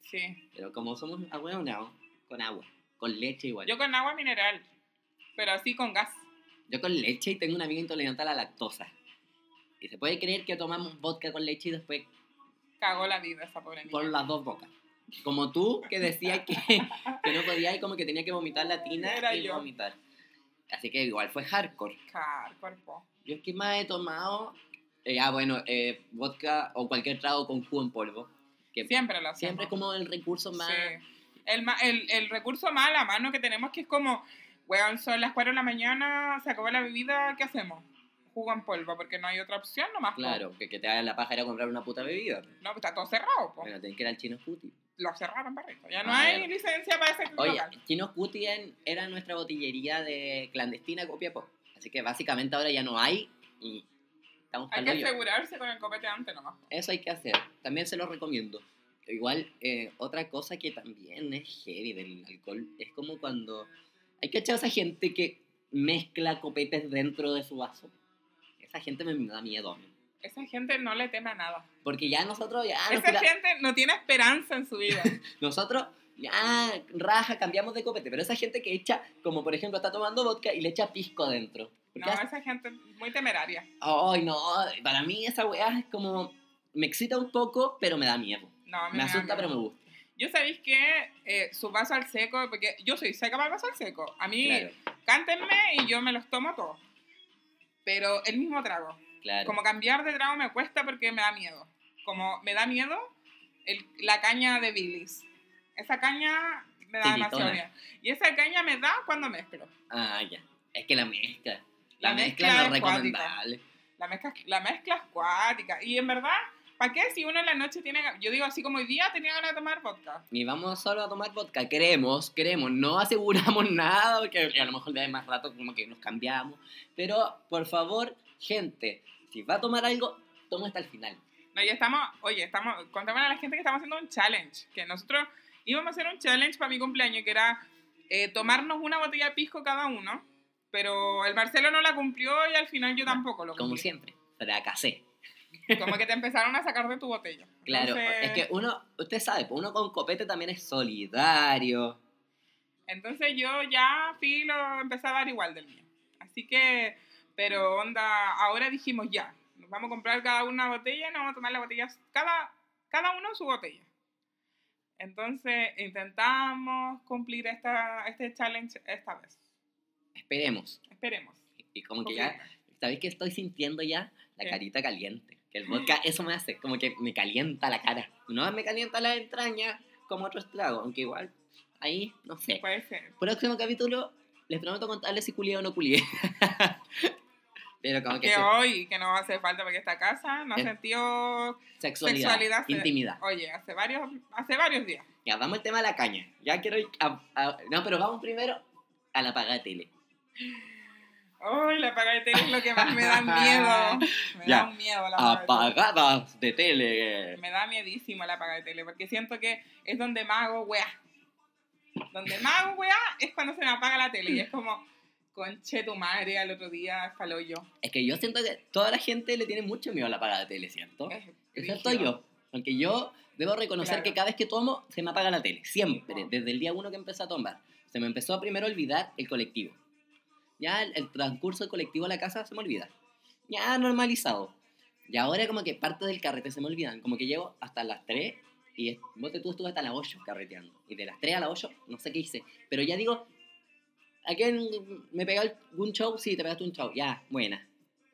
Sí. Pero como somos ahueonados, con agua. Con leche igual. Yo con agua mineral, pero así con gas. Yo con leche y tengo una amiga intolerante a la lactosa. Y se puede creer que tomamos vodka con leche y después Cagó la vida esa pobre niña. por las dos bocas. Como tú, que decías que, que no podía y como que tenía que vomitar la tina Era y yo. vomitar. Así que igual fue hardcore. Car, cuerpo. Yo es que más he tomado, eh, ah bueno, eh, vodka o cualquier trago con jugo en polvo. Que Siempre lo hacemos. siempre es como el recurso más... Sí. El, el, el recurso más a la mano que tenemos que es como, weón, son las 4 de la mañana, se acabó la bebida, ¿qué hacemos? Jugo en polvo, porque no hay otra opción nomás. Claro, que, que te haga la paja ir a comprar una puta bebida. No, pues está todo cerrado, po. Bueno, tenés que ir al chino Cuti. Lo cerraron, perrito. Ya no Ah, hay licencia para ese Oye, local. Chino Cuti era nuestra botillería de clandestina Copiapó. Así que básicamente ahora ya no hay y Hay que asegurarse con el copete antes nomás. Eso hay que hacer. También se lo recomiendo. Igual, eh, otra cosa que también es heavy del alcohol es como cuando hay que echar a esa gente que mezcla copetes dentro de su vaso. Esa gente me da miedo. Esa gente no le teme a nada. Porque ya nosotros, ya nos, Esa cura- gente no tiene esperanza en su vida. [LAUGHS] nosotros, ya raja, cambiamos de copete. Pero esa gente que echa, como por ejemplo, está tomando vodka y le echa pisco adentro. No, esa gente es muy temeraria. Ay, no, para mí esa weá es como, me excita un poco, pero me da miedo. No, a mí Me asusta, miedo. pero me gusta. Yo sabéis que eh, su vaso al seco, porque yo soy seca para el vaso al seco. A mí, Claro, cántenme y yo me los tomo todos. Pero el mismo trago. claro. Como cambiar de trago me cuesta porque me da miedo. Como me da miedo el- la caña de Billis. Esa caña me da demasiado miedo. Y esa caña me da cuando mezclo. Ah, ya. Es que la mezcla. La, La mezcla, mezcla no es recomendable. La mezcla, la mezcla es cuática. Y en verdad, ¿para qué si uno en la noche tiene... Yo digo así como hoy día tenía ganas de tomar vodka. Ni vamos solo a tomar vodka. Queremos, queremos. No aseguramos [LAUGHS] nada, porque a lo mejor de más rato como que nos cambiamos. Pero, por favor, gente, si va a tomar algo, toma hasta el final. No, ya estamos, oye, estamos, contémosle a la gente que estamos haciendo un challenge, que nosotros íbamos a hacer un challenge para mi cumpleaños, que era eh, tomarnos una botella de pisco cada uno, pero el Marcelo no la cumplió y al final yo tampoco lo Como cumplí. siempre. Fracasé. Como que te empezaron a sacar de tu botella. Claro, Entonces- es que uno, usted sabe, pues uno con copete también es solidario. Entonces yo ya fui lo empecé a dar igual del mío. Así que, pero onda, ahora dijimos ya, nos vamos a comprar cada una botella y nos vamos a tomar la botella, cada, cada uno su botella. Entonces intentamos cumplir esta, este challenge esta vez. Esperemos. Esperemos. Y como que ya, ¿sabéis que estoy sintiendo ya? La ¿Qué? carita caliente. Que el vodka, [GASPS] eso me hace, como que me calienta la cara. No me calienta la entraña como otros tragos, aunque igual, ahí, no sé. Puede ser. Próximo capítulo, les prometo contarles si culié o no culié. [LAUGHS] Pero como que Que se- hoy, que nos hace falta porque esta casa no ha sentido sexualidad, sexualidad. se- intimidad. Oye, hace varios, hace varios días. Ya, vamos al tema de la caña. Ya quiero ir a- a- No, pero vamos primero a la paga de tele. Uy, la paga de tele es lo que más me da miedo. [LAUGHS] Me Ya. da un miedo la paga de tele. Apagadas de tele. Me da miedísimo la paga de tele, porque siento que es donde más hago weá. Donde más hago weá es cuando se me apaga la tele y es como, conche tu madre, al otro día faló yo. Es que yo siento que toda la gente le tiene mucho miedo a la paga de tele, ¿cierto? Es Excepto yo. Porque yo debo reconocer Claro. que cada vez que tomo, se me apaga la tele. Siempre. Desde el día uno que empecé a tomar. Se me empezó a primero olvidar el colectivo. Ya el, el transcurso colectivo a la casa se me olvida. Ya normalizado. Y ahora como que parte del carrete se me olvidan. Como que llego hasta las 3 y vos te tú estuve hasta las 8 carreteando. Y de las 3 a las 8 no sé qué hice. Pero ya digo, ¿a quién me pegó algún show? Sí, te pegaste un show. Ya, buena.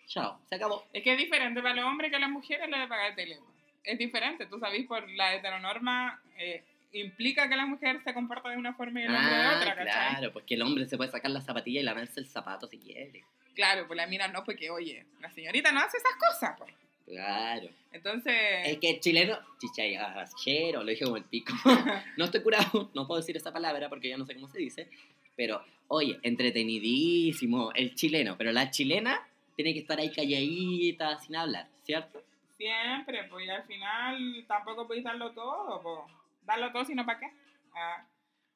Chao, se acabó. Es que es diferente para los hombres que las mujeres lo de pagar de tele. Es diferente, tú sabes, por la heteronorma eh, implica que la mujer se comporta de una forma y el hombre de Ah, otra, ¿cachai? claro, pues que el hombre se puede sacar la zapatilla y lavarse el zapato si quiere. Claro, pues la mina no, porque oye, la señorita no hace esas cosas, pues. Claro. Entonces, Es que el chileno, chichayachero, lo dije como el pico. [LAUGHS] no estoy curado, no puedo decir esa palabra porque ya no sé cómo se dice. Pero, oye, entretenidísimo el chileno. Pero la chilena tiene que estar ahí calladita, sin hablar, ¿cierto? siempre, pues y al final tampoco podéis darlo todo, pues. Darlo todo, sino para qué. Ah,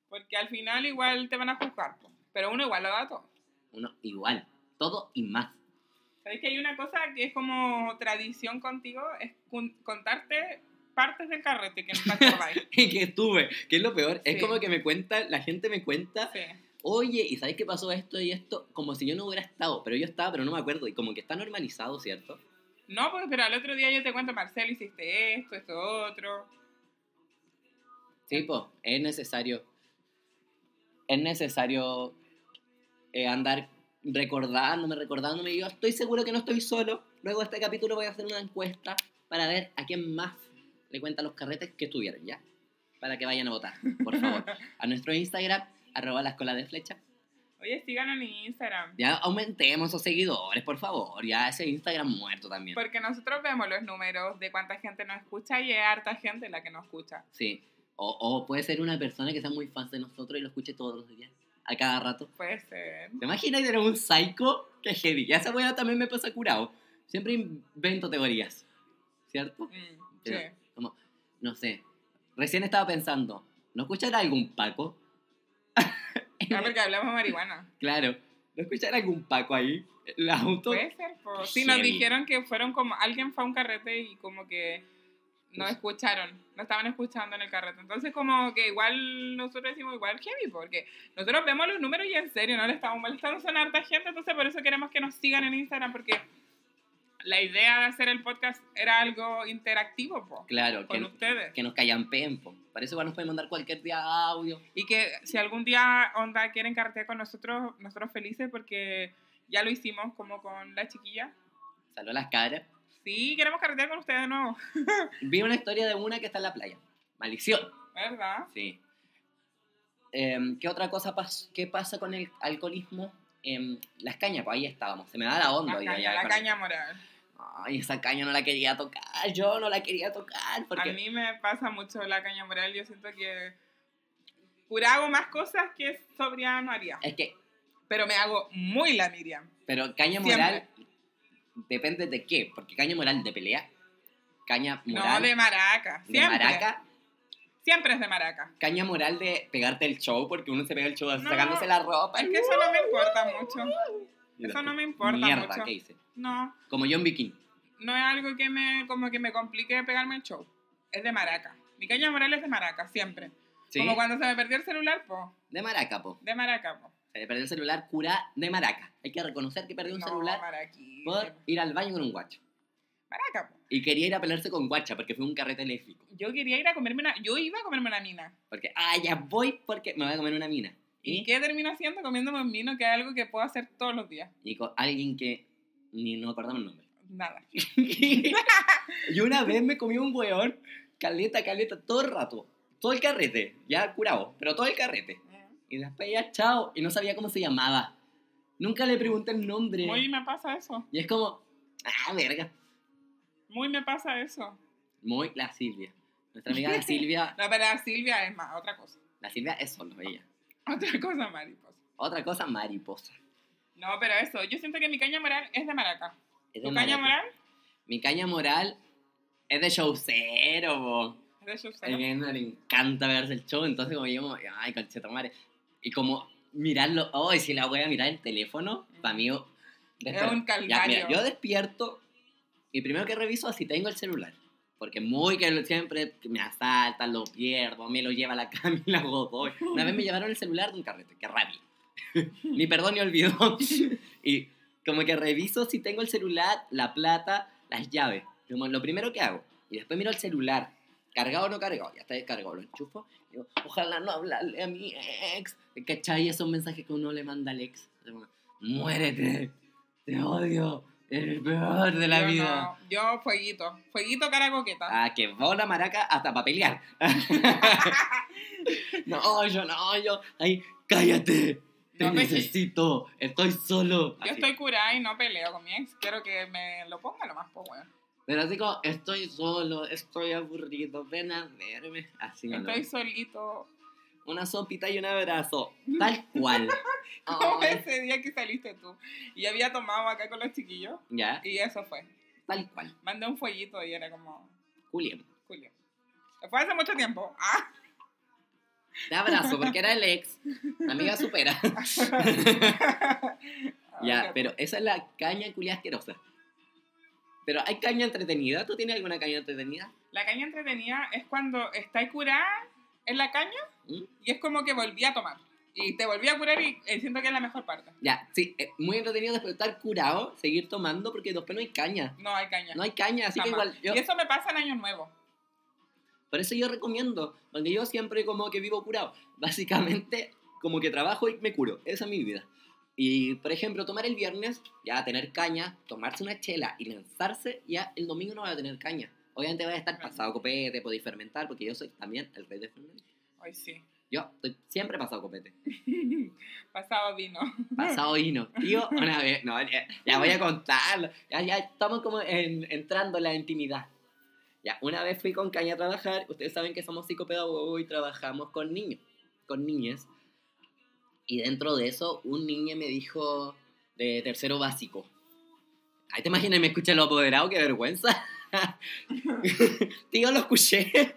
porque al final igual te van a juzgar, po. pero uno igual lo da todo. Uno igual, todo y más. ¿Sabes que hay una cosa que es como tradición contigo? Es con- contarte partes del carrete que no te acordáis. [LAUGHS] que estuve, que es lo peor. Es Sí. como que me cuenta, la gente me cuenta, Sí. oye, ¿y sabes qué pasó esto y esto? Como si yo no hubiera estado, pero yo estaba, pero no me acuerdo. Y como que está normalizado, ¿cierto? No, pues, pero al otro día yo te cuento, Marcelo, hiciste esto, esto, otro. Sí, pues, es necesario. Es necesario eh, andar recordándome, recordándome. Y yo estoy seguro que no estoy solo. Luego de este capítulo voy a hacer una encuesta para ver a quién más le cuentan los carretes que estuvieron, ¿ya? Para que vayan a votar, por favor. [LAUGHS] A nuestro Instagram, arroba la escuela de flecha. Oye, síganos en Instagram. Ya aumentemos esos seguidores, por favor. Ya ese Instagram muerto también. Porque nosotros vemos los números de cuánta gente nos escucha y es harta gente la que nos escucha. Sí. O, o puede ser una persona que sea muy fan de nosotros y lo escuche todos los días, a cada rato. Puede ser. ¿Te imaginas tener un psycho? Que heavy. Ya esa weá también me pasa curado. Siempre invento teorías. ¿Cierto? Mm, sí. Pero- Como, no sé. Recién estaba pensando, ¿no escuchará algún Paco? [LAUGHS] Ah, porque hablamos de marihuana. Claro. ¿No escuchará algún Paco ahí? El auto. Puede ser. po. Sí, nos dijeron que fueron como. Alguien fue a un carrete y como que Pues- escucharon. Nos estaban escuchando en el carrete. Entonces, como que igual nosotros decimos igual heavy, porque nosotros vemos los números y en serio no le estamos molestando son harta gente. Entonces, por eso queremos que nos sigan en Instagram, porque la idea de hacer el podcast era algo interactivo, po, Claro, con que, ustedes. que nos callan pempo. Para eso igual nos pueden mandar cualquier día audio. Y que si algún día onda quieren carretear con nosotros, nosotros felices porque ya lo hicimos como con la chiquilla. Salud a las caras. Sí, queremos carretear con ustedes de nuevo, [LAUGHS] Vi una historia de una que está en la playa. Maldición. ¿verdad? Sí. Em, ¿Qué otra cosa pas qué pasa con el alcoholismo? Em, las cañas, pues ahí estábamos. Se me da la onda. La hoy caña, la caña moral. Ay, esa caña no la quería tocar. Yo no la quería tocar. Porque... A mí me pasa mucho la caña moral. Yo siento que hago más cosas que sobria no haría. Es que, Pero me hago muy la Miriam. pero caña Siempre. Depende de qué. Porque caña moral de pelea, caña moral no de maraca. de Siempre. maraca, Siempre es de maraca. caña moral de pegarte el show porque uno se pega el show No, sacándose la ropa. Es que eso no me importa mucho. Eso no me importa Mierda, mucho. ¿qué hice? No, Como John Bikini. no es algo que me, como que me complique pegarme el show. Es de maraca. Mi caña moral es de maraca, siempre. ¿Sí? Como cuando se me perdió el celular, pues, De maraca, po. de maraca, po. Perdió el celular cura de maraca. Hay que reconocer que perdió un No, celular maraquísimo. por ir al baño con un guacho. Maraca, po. Y quería ir a pelearse con guacha porque fue un carrete lésbico. Yo quería ir a comerme una... Yo iba a comerme una mina. Porque, ah, ya voy porque me voy a comer una mina. ¿Y ¿Y? qué termino haciendo? Comiéndome un vino, que es algo que puedo hacer todos los días. Y con alguien que ni no acordamos el nombre. Nada. [LAUGHS] y una vez me comí un weón, caleta, caleta, todo el rato. Todo el carrete, ya curado, pero todo el carrete. Y después ya, chao. Y no sabía cómo se llamaba. Nunca le pregunté el nombre. Muy me pasa eso. Y es como, ah, verga. Muy me pasa eso. Muy la Silvia. Nuestra amiga la Silvia. [LAUGHS] No, pero la Silvia es más, otra cosa. La Silvia es solo ella. Otra cosa, mariposa. Otra cosa, mariposa. No, pero eso, yo siento que mi caña moral es de maraca. Es de ¿Tu caña moral? Mi caña moral es de showcero, po. Es de A Shusero. mí no le encanta verse el show, entonces como yo, ay, concheta madre. Y como mirarlo, oh, y si la voy a mirar el teléfono, para mí... Es desper- un Ya, mira, calvario. yo despierto y primero que reviso si tengo el celular. Porque muy que siempre me asaltan, lo pierdo, me lo lleva la [LAUGHS] Camila Godoy. Una vez me llevaron el celular de un carrete, qué rabia. [LAUGHS] ni perdón ni olvido. [LAUGHS] y como que reviso si tengo el celular, la plata, las llaves. Lo primero que hago. Y después miro el celular, cargado o no cargado. Ya está descargado, lo enchufo. Ojalá no hablarle a mi ex. ¿Cachai? Esos mensajes que uno le manda al ex. Muérete, te odio, el peor de la Yo vida. no, yo fueguito. Fueguito cara coqueta. Ah, que va la maraca hasta para pelear. [LAUGHS] no, yo no, yo. Ay, cállate. Te No, necesito. Estoy solo. Yo Así. estoy curada y no peleo con mi ex. Quiero que me lo ponga lo más, pues, bueno. Pero así como, estoy solo, estoy aburrido, ven a verme. Así no. Estoy solito. Una sopita y un abrazo. [LAUGHS] Tal cual. [LAUGHS] Como Ay, ese día que saliste tú. Y había tomado acá con los chiquillos. ya, Y eso fue. tal cual. Mandé un fueguito y era como, Julián. Julio. Fue hace mucho tiempo. Ah. Te abrazo, porque era el ex. Amiga supera. [LAUGHS] ya, pero esa es la caña culia asquerosa. Pero hay caña entretenida. ¿Tú tienes alguna caña entretenida? La caña entretenida es cuando está curada en la caña ¿Mm? y es como que volví a tomar. Y te volví a curar y eh, siento que es la mejor parte. Ya, sí, es muy entretenido después de estar curado, seguir tomando, porque después no hay caña. No hay caña. No hay caña, así que Jamás. igual yo... Y eso me pasa en Año Nuevo. Por eso yo recomiendo, porque yo siempre como que vivo curado. Básicamente, como que trabajo y me curo. Esa es mi vida. Y, por ejemplo, tomar el viernes, ya tener caña, tomarse una chela y lanzarse, ya el domingo no va a tener caña. Obviamente va a estar pasado copete, podéis fermentar, porque yo soy también el rey de fermentar. Hoy sí. Yo estoy siempre pasado copete. [LAUGHS] Pasado vino. Pasado vino. Tío, una vez, no, ya, ya voy a contarlo. Ya, ya estamos como en- entrando en la intimidad. Ya, una vez fui con Caña a trabajar. Ustedes saben que somos psicopedagogos y trabajamos con niños, con niñas. Y dentro de eso, un niño me dijo de tercero básico. Ahí te imaginas, me escuché lo apoderado, qué vergüenza. [LAUGHS] Tío, lo escuché.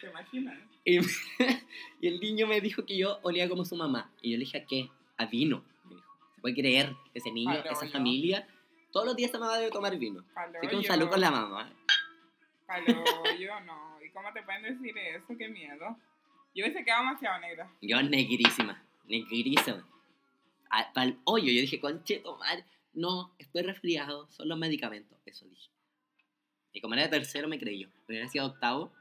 ¿Te imaginas? Y, [LAUGHS] y el niño me dijo que yo olía como su mamá. Y yo le dije, ¿a qué? A vino. Me dijo. ¿Se puede creer? Ese niño, esa yo. familia. Todos los días esa mamá debe tomar vino. Palo Así que un saludo con la mamá. Palo yo, no. ¿Y cómo te pueden decir eso? Qué miedo. Yo hubiese quedado demasiado negra. Yo negrísima. Negrísima. Para el hoyo. Yo dije, conche, tomar. No, estoy resfriado. Son los medicamentos. Eso dije. Y como era de tercero, me creyó. Pero hubiera sido octavo,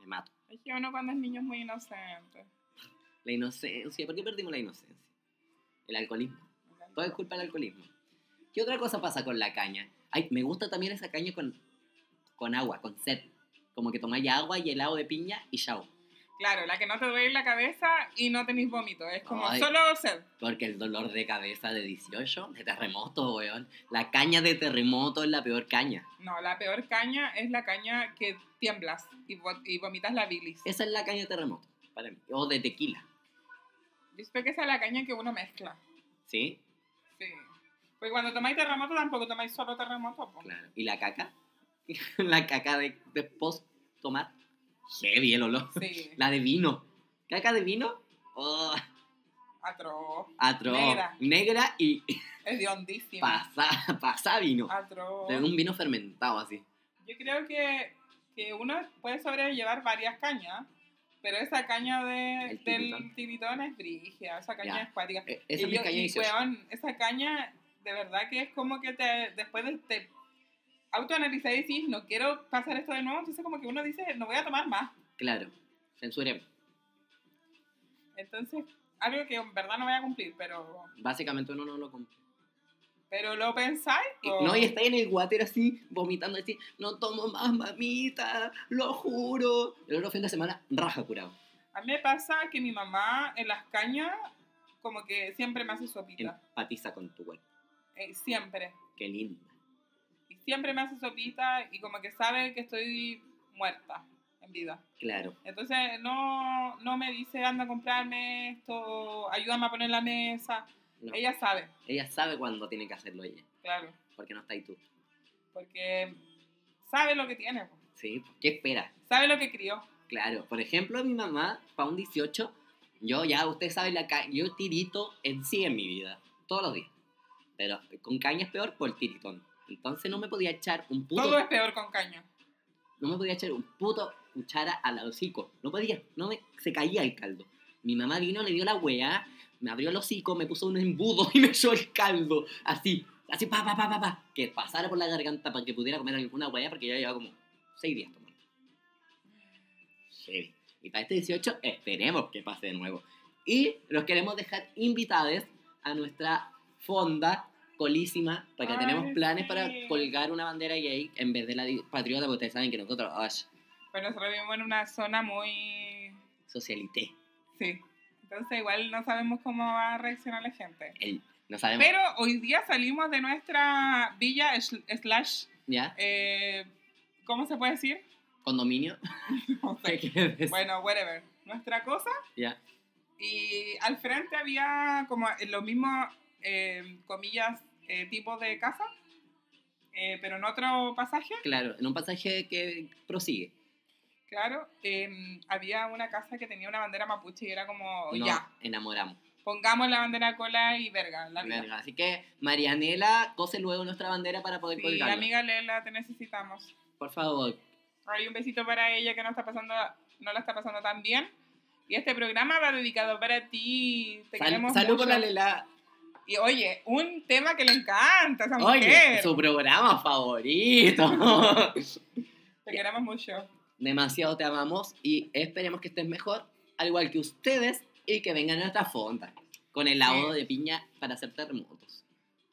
me mato. Es que uno cuando es niño es muy inocente. La inocencia. ¿Por qué perdimos la inocencia? El alcoholismo. Todo es culpa del alcoholismo. ¿Qué otra cosa pasa con la caña? Ay, me gusta también esa caña con, con agua, con sed. Como que tomáis agua y helado de piña y chao. Claro, la que no te duele la cabeza y no tenéis vómito. Es como Ay. solo sed. Porque el dolor de cabeza de 18, de terremoto, weón. La caña de terremoto es la peor caña. No, la peor caña es la caña que tiemblas y, vo- y vomitas la bilis. Esa es la caña de terremoto, para mí. O de tequila, Yo que esa es la caña que uno mezcla. ¿sí? Sí. Porque cuando tomáis terremoto tampoco tomáis solo terremoto. Claro. ¿Y la caca? [LAUGHS] la caca de, de post tomar. Heavy el olor. Sí. [LAUGHS] La de vino. ¿Caca de vino? Oh, Atroz. atroz. Negra. Negra y [LAUGHS] Es de hondísima. pasa, pasa vino. Atroz. De un vino fermentado así. Yo creo que, que uno puede sobrellevar varias cañas, pero esa caña de, El del tiritón. es brigia, esa caña es cuática. Eh, Esa y yo- caña y, 18. weón, esa caña, de verdad que es como que te, después de, te autoanalizar y decís, no quiero pasar esto de nuevo, entonces como que uno dice, no voy a tomar más. Claro. Censuremos. Entonces, algo que en verdad no voy a cumplir, pero, Básicamente uno no lo compra. pero lo pensáis. Po. No, y está en el water así, vomitando así, no tomo más mamita, lo juro. El otro fin de semana, raja curado. A mí me pasa que mi mamá en las cañas como que siempre me hace sopita. Empatiza con tu cuerpo. Eh, siempre. Qué linda. Siempre me hace sopita y como que sabe que estoy muerta en vida. Claro. Entonces no, no me dice anda a comprarme esto, ayúdame a poner la mesa. No. Ella sabe, Ella sabe cuándo tiene que hacerlo ella, claro, porque no está ahí tú. porque sabe lo que tiene. ¿Sí? ¿Qué espera? sabe lo que crió. Claro. Por ejemplo, mi mamá, para un 18, yo ya, usted sabe, la ca- yo tirito en sí en mi vida, todos los días. Pero con caña es peor por tiritón. Entonces no me podía echar un puto... Todo es peor con caña. no me podía echar un puto cuchara al hocico. No podía, no me, se caía el caldo. Mi mamá vino, le dio la weá, me abrió el hocico, me puso un embudo [LAUGHS] y me echó el caldo. Así, así, pa, pa, pa, pa, pa. Que pasara por la garganta para que pudiera comer alguna weá porque ya llevaba como seis días tomando. Heavy. Y para este 18 esperemos que pase de nuevo. Y los queremos dejar invitados a nuestra fonda colísima, porque Ay, tenemos planes para sí. colgar una bandera gay en vez de la patriota, porque ustedes saben que nosotros, ash, Pero nosotros vivimos en una zona muy... socialité. Sí. Entonces igual no sabemos cómo va a reaccionar la gente. El, no sabemos. Pero hoy día salimos de nuestra villa sl- slash, ¿Ya? eh, ¿cómo se puede decir? ¿Condominio? [LAUGHS] No [LAUGHS] ¿Qué sé. decir? Bueno, whatever. Nuestra cosa. ¿Ya? Y al frente había como los mismos, eh, comillas, eh, tipos de casa, eh, pero en otro pasaje. Claro, en un pasaje que prosigue. Claro, em, había una casa que tenía una bandera mapuche y era como, Nos ya, enamoramos. pongamos la bandera cola y verga, la vida. Verga. Así que, Marianela, cose luego nuestra bandera para poder Sí, colgarla. amiga Lela, te necesitamos. Por favor. Hay un besito para ella que no está pasando, no la está pasando tan bien. Y este programa va dedicado para ti. Te Sal- queremos salud por mucho. la Lela. Y oye, un tema que le encanta a esa Oye, mujer. su programa favorito. Te queremos mucho. Demasiado te amamos y esperemos que estés mejor, al igual que ustedes, y que vengan a nuestra fonda con el lavado de piña para hacer terremotos.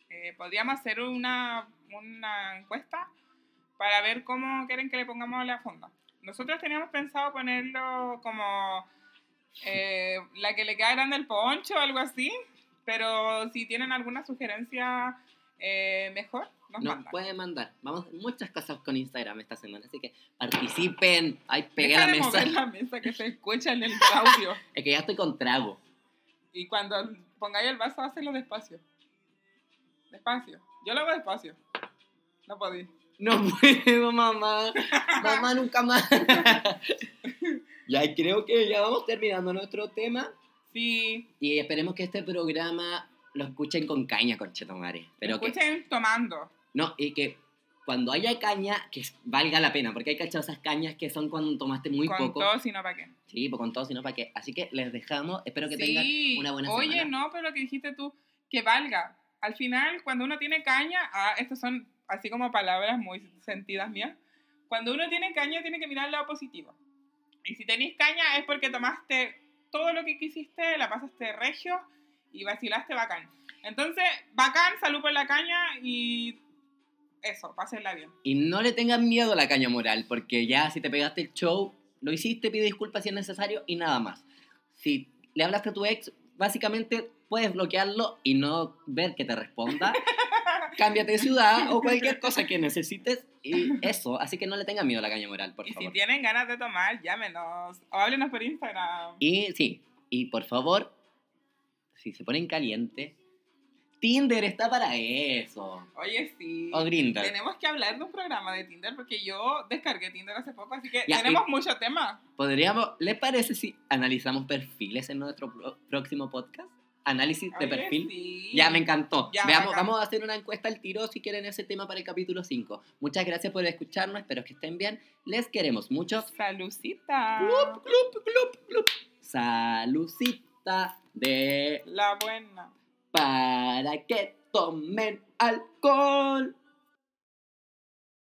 Eh, podríamos hacer una, una encuesta para ver cómo quieren que le pongamos la fonda. Nosotros teníamos pensado ponerlo como eh, la que le queda grande el poncho o algo así, pero si tienen alguna sugerencia eh, mejor, nos Nos mandan. pueden mandar. Vamos muchas cosas con Instagram esta semana, así que participen. Ay, pegué Deja la de mesa. mover la mesa que se escucha en el audio. [LAUGHS] Es que ya estoy con trago. Y cuando pongáis el vaso, hazlo despacio. Despacio. Yo lo hago despacio. No podéis. No [LAUGHS] puedo, mamá. Mamá, nunca más. [LAUGHS] ya creo que ya vamos terminando nuestro tema. Sí, Y esperemos que este programa lo escuchen con caña, conchetomare. Pero que, escuchen tomando. no, y que cuando haya caña, que valga la pena, porque hay cachado esas cañas que son cuando tomaste muy con poco. todo, sino para qué. Sí, pues con todo, sino para qué. Así que les dejamos. Espero que Sí. tengan una buena Oye, semana. no, pero lo que dijiste tú, que valga. Al final, cuando uno tiene caña, ah, estas son así como palabras muy sentidas mías. Cuando uno tiene caña, tiene que mirar el lado positivo. Y si tenéis caña es porque tomaste todo lo que quisiste, la pasaste regio y vacilaste bacán. Entonces, bacán, salud por la caña y eso, pásenla bien. Y no le tengan miedo a la caña moral, porque ya si te pegaste el show, lo hiciste, pide disculpas si es necesario y nada más. Si le hablaste a tu ex, básicamente puedes bloquearlo y no ver que te responda. [LAUGHS] Cámbiate de ciudad o cualquier cosa que necesites y [LAUGHS] eso. Así que no le tengan miedo a la caña moral, por y si favor. tienen ganas de tomar, llámenos o háblenos por Instagram. Y sí, y por favor, si se ponen caliente, Tinder está para eso. Oye, sí. O Grindr. Tenemos que hablar de un programa de Tinder porque yo descargué Tinder hace poco, así que Ya, tenemos y- mucho tema. Podríamos, ¿les parece si analizamos perfiles en nuestro pro- próximo podcast? Análisis de perfil. sí. Ya me encantó. Ya, Veamos, bacán. vamos a hacer una encuesta al tiro si quieren ese tema para el capítulo 5. Muchas gracias por escucharnos, espero que estén bien. Les queremos mucho. Salucita. Clup, clup, clup, clup. Salucita de La buena. para que tomen alcohol.